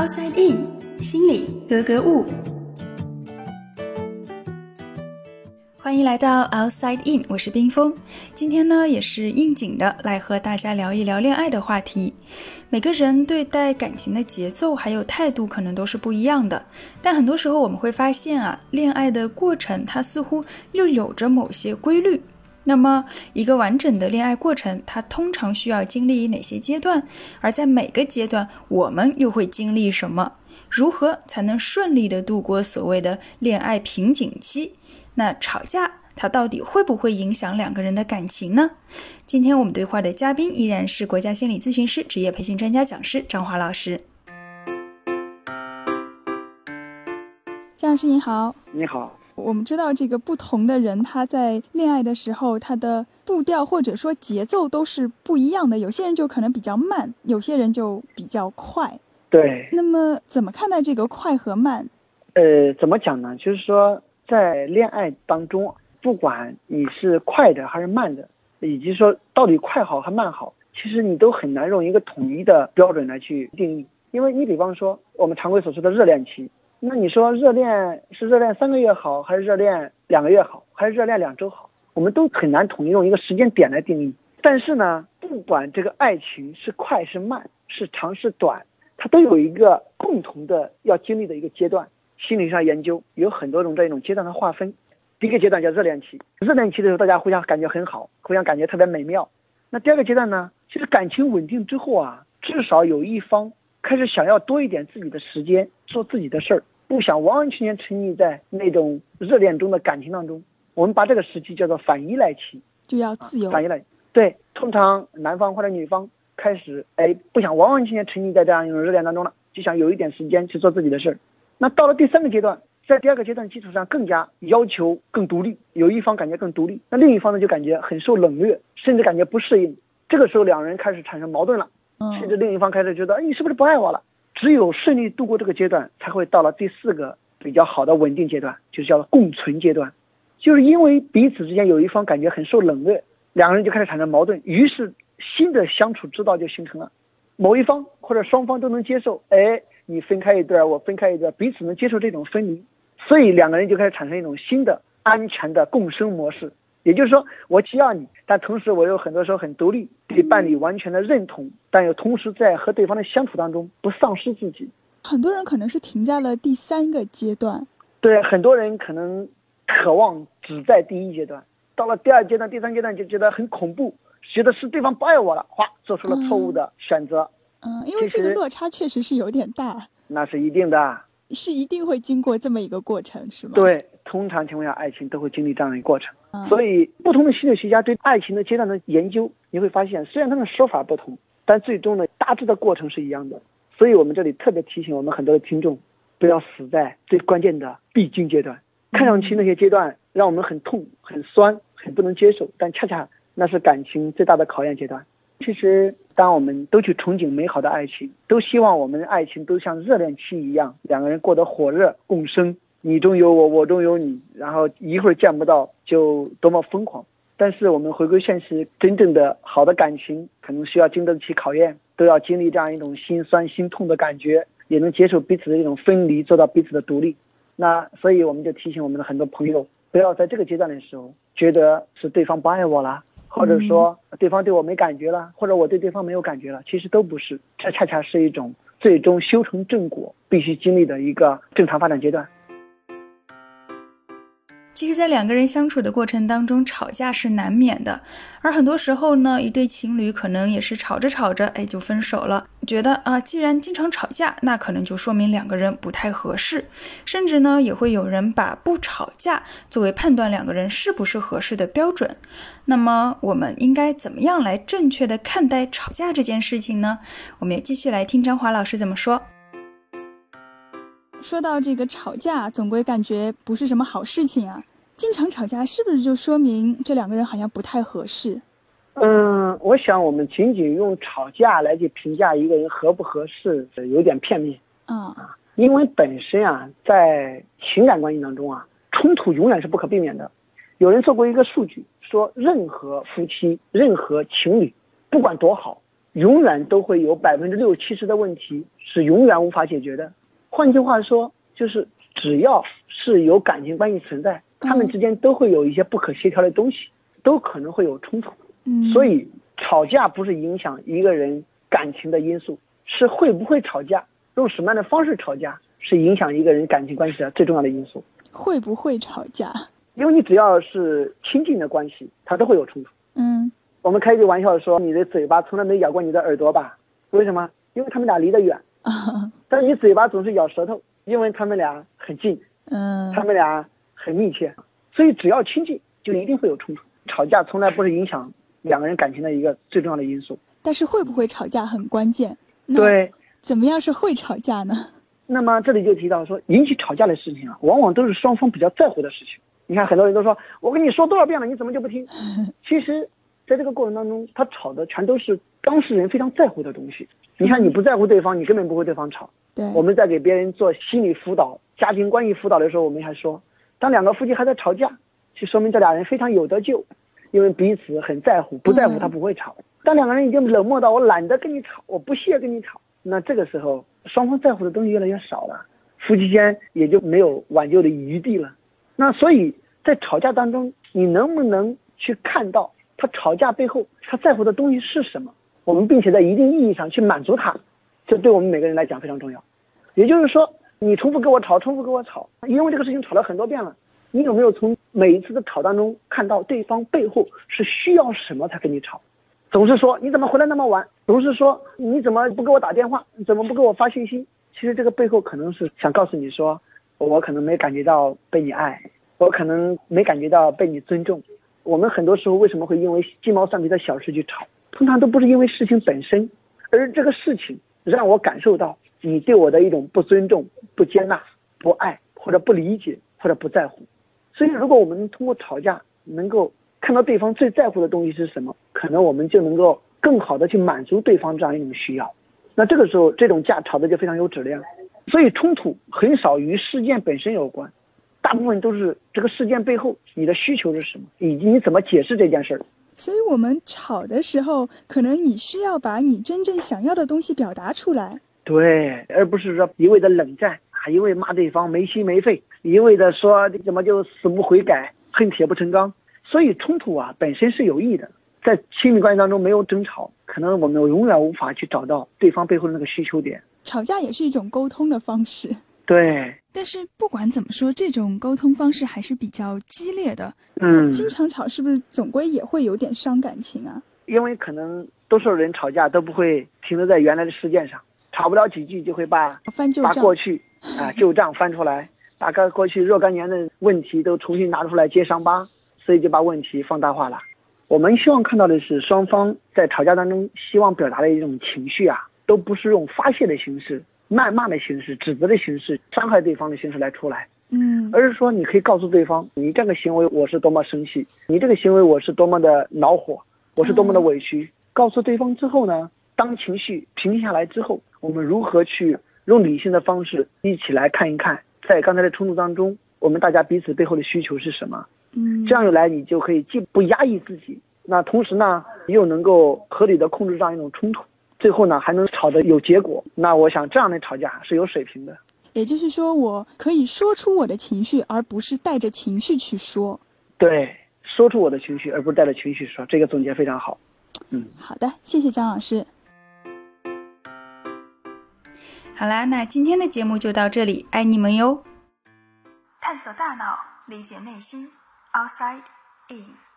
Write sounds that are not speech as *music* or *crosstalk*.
Outside In，心里格格物。欢迎来到 Outside In，我是冰峰。今天呢，也是应景的来和大家聊一聊恋爱的话题。每个人对待感情的节奏还有态度可能都是不一样的，但很多时候我们会发现啊，恋爱的过程它似乎又有着某些规律。那么，一个完整的恋爱过程，它通常需要经历哪些阶段？而在每个阶段，我们又会经历什么？如何才能顺利的度过所谓的恋爱瓶颈期？那吵架，它到底会不会影响两个人的感情呢？今天我们对话的嘉宾依然是国家心理咨询师、职业培训专家讲师张华老师。张老师您好，你好。我们知道，这个不同的人他在恋爱的时候，他的步调或者说节奏都是不一样的。有些人就可能比较慢，有些人就比较快。对。那么，怎么看待这个快和慢？呃，怎么讲呢？就是说，在恋爱当中，不管你是快的还是慢的，以及说到底快好还慢好，其实你都很难用一个统一的标准来去定义。因为你比方说，我们常规所说的热恋期。那你说热恋是热恋三个月好，还是热恋两个月好，还是热恋两周好？我们都很难统一用一个时间点来定义。但是呢，不管这个爱情是快是慢，是长是短，它都有一个共同的要经历的一个阶段。心理上研究有很多种这种阶段的划分。第一个阶段叫热恋期，热恋期的时候大家互相感觉很好，互相感觉特别美妙。那第二个阶段呢，其实感情稳定之后啊，至少有一方。开始想要多一点自己的时间做自己的事儿，不想完完全全沉溺在那种热恋中的感情当中。我们把这个时期叫做反依赖期，就要自由。反依赖，对，通常男方或者女方开始哎不想完完全全沉溺在这样一种热恋当中了，就想有一点时间去做自己的事儿。那到了第三个阶段，在第二个阶段基础上更加要求更独立，有一方感觉更独立，那另一方呢就感觉很受冷略，甚至感觉不适应。这个时候两人开始产生矛盾了。甚至另一方开始觉得，哎你是不是不爱我了？只有顺利度过这个阶段，才会到了第四个比较好的稳定阶段，就是叫共存阶段。就是因为彼此之间有一方感觉很受冷落，两个人就开始产生矛盾，于是新的相处之道就形成了。某一方或者双方都能接受，哎，你分开一段，我分开一段，彼此能接受这种分离，所以两个人就开始产生一种新的安全的共生模式。也就是说，我需要你，但同时我又很多时候很独立，对伴侣完全的认同，但又同时在和对方的相处当中不丧失自己。很多人可能是停在了第三个阶段，对，很多人可能渴望只在第一阶段，到了第二阶段、第三阶段就觉得很恐怖，觉得是对方不爱我了，哗，做出了错误的选择。嗯，因为这个落差确实是有点大。那是一定的。是一定会经过这么一个过程，是吗？对，通常情况下，爱情都会经历这样一个过程。所以，不同的心理学家对爱情的阶段的研究，你会发现，虽然他们说法不同，但最终呢，大致的过程是一样的。所以我们这里特别提醒我们很多的听众，不要死在最关键的必经阶段。看上去那些阶段让我们很痛、很酸、很不能接受，但恰恰那是感情最大的考验阶段。其实，当我们都去憧憬美好的爱情，都希望我们的爱情都像热恋期一样，两个人过得火热共生，你中有我，我中有你，然后一会儿见不到就多么疯狂。但是我们回归现实，真正的好的感情可能需要经得起考验，都要经历这样一种心酸心痛的感觉，也能接受彼此的一种分离，做到彼此的独立。那所以我们就提醒我们的很多朋友，不要在这个阶段的时候觉得是对方不爱我了。或者说对方对我没感觉了，或者我对对方没有感觉了，其实都不是，这恰恰是一种最终修成正果必须经历的一个正常发展阶段。其实，在两个人相处的过程当中，吵架是难免的。而很多时候呢，一对情侣可能也是吵着吵着，哎，就分手了。觉得啊，既然经常吵架，那可能就说明两个人不太合适。甚至呢，也会有人把不吵架作为判断两个人是不是合适的标准。那么，我们应该怎么样来正确的看待吵架这件事情呢？我们也继续来听张华老师怎么说。说到这个吵架，总归感觉不是什么好事情啊。经常吵架是不是就说明这两个人好像不太合适？嗯，我想我们仅仅用吵架来去评价一个人合不合适，有点片面。啊，因为本身啊，在情感关系当中啊，冲突永远是不可避免的。有人做过一个数据，说任何夫妻、任何情侣，不管多好，永远都会有百分之六七十的问题是永远无法解决的。换句话说，就是只要是有感情关系存在，他们之间都会有一些不可协调的东西，都可能会有冲突。嗯，所以吵架不是影响一个人感情的因素，是会不会吵架，用什么样的方式吵架，是影响一个人感情关系的最重要的因素。会不会吵架？因为你只要是亲近的关系，它都会有冲突。嗯，我们开句玩笑说，你的嘴巴从来没咬过你的耳朵吧？为什么？因为他们俩离得远。啊，*laughs* 但你嘴巴总是咬舌头，因为他们俩很近，嗯，他们俩很密切，所以只要亲近，就一定会有冲突。吵架从来不是影响两个人感情的一个最重要的因素。但是会不会吵架很关键。对，怎么样是会吵架呢？那么这里就提到说，引起吵架的事情啊，往往都是双方比较在乎的事情。你看，很多人都说，我跟你说多少遍了，你怎么就不听？*laughs* 其实，在这个过程当中，他吵的全都是当事人非常在乎的东西。你看，你不在乎对方，你根本不会对方吵。对，我们在给别人做心理辅导、家庭关系辅导的时候，我们还说，当两个夫妻还在吵架，就说明这俩人非常有得救，因为彼此很在乎，不在乎他不会吵。当两个人已经冷漠到我懒得跟你吵，我不屑跟你吵，那这个时候双方在乎的东西越来越少了，夫妻间也就没有挽救的余地了。那所以在吵架当中，你能不能去看到他吵架背后他在乎的东西是什么？我们并且在一定意义上去满足他，这对我们每个人来讲非常重要。也就是说，你重复跟我吵，重复跟我吵，因为这个事情吵了很多遍了，你有没有从每一次的吵当中看到对方背后是需要什么才跟你吵？总是说你怎么回来那么晚？总是说你怎么不给我打电话？你怎么不给我发信息？其实这个背后可能是想告诉你说，我可能没感觉到被你爱，我可能没感觉到被你尊重。我们很多时候为什么会因为鸡毛蒜皮的小事去吵？通常都不是因为事情本身，而这个事情让我感受到你对我的一种不尊重、不接纳、不爱或者不理解或者不在乎。所以，如果我们通过吵架能够看到对方最在乎的东西是什么，可能我们就能够更好的去满足对方这样一种需要。那这个时候，这种架吵的就非常有质量。所以，冲突很少与事件本身有关，大部分都是这个事件背后你的需求是什么，以及你怎么解释这件事儿。所以我们吵的时候，可能你需要把你真正想要的东西表达出来。对，而不是说一味的冷战啊，一味骂对方没心没肺，一味的说你怎么就死不悔改，恨铁不成钢。所以冲突啊本身是有益的，在亲密关系当中没有争吵，可能我们永远无法去找到对方背后的那个需求点。吵架也是一种沟通的方式。对，但是不管怎么说，这种沟通方式还是比较激烈的。嗯，经常吵是不是总归也会有点伤感情啊？因为可能多数人吵架都不会停留在原来的事件上，吵不了几句就会把把翻旧账。过去啊 *laughs* 旧账翻出来，把个过去若干年的问题都重新拿出来揭伤疤，所以就把问题放大化了。我们希望看到的是双方在吵架当中希望表达的一种情绪啊，都不是用发泄的形式、谩骂的形式、指责的形式、伤害对方的形式来出来。嗯，而是说你可以告诉对方，你这个行为我是多么生气，你这个行为我是多么的恼火，我是多么的委屈。告诉对方之后呢，当情绪平静下来之后，我们如何去用理性的方式一起来看一看，在刚才的冲突当中，我们大家彼此背后的需求是什么？嗯，这样一来，你就可以既不压抑自己，那同时呢，又能够合理的控制这样一种冲突，最后呢还能吵得有结果。那我想这样的吵架是有水平的。也就是说，我可以说出我的情绪，而不是带着情绪去说。对，说出我的情绪，而不是带着情绪说，这个总结非常好。嗯，好的，谢谢张老师。好啦，那今天的节目就到这里，爱你们哟！探索大脑，理解内心，Outside In。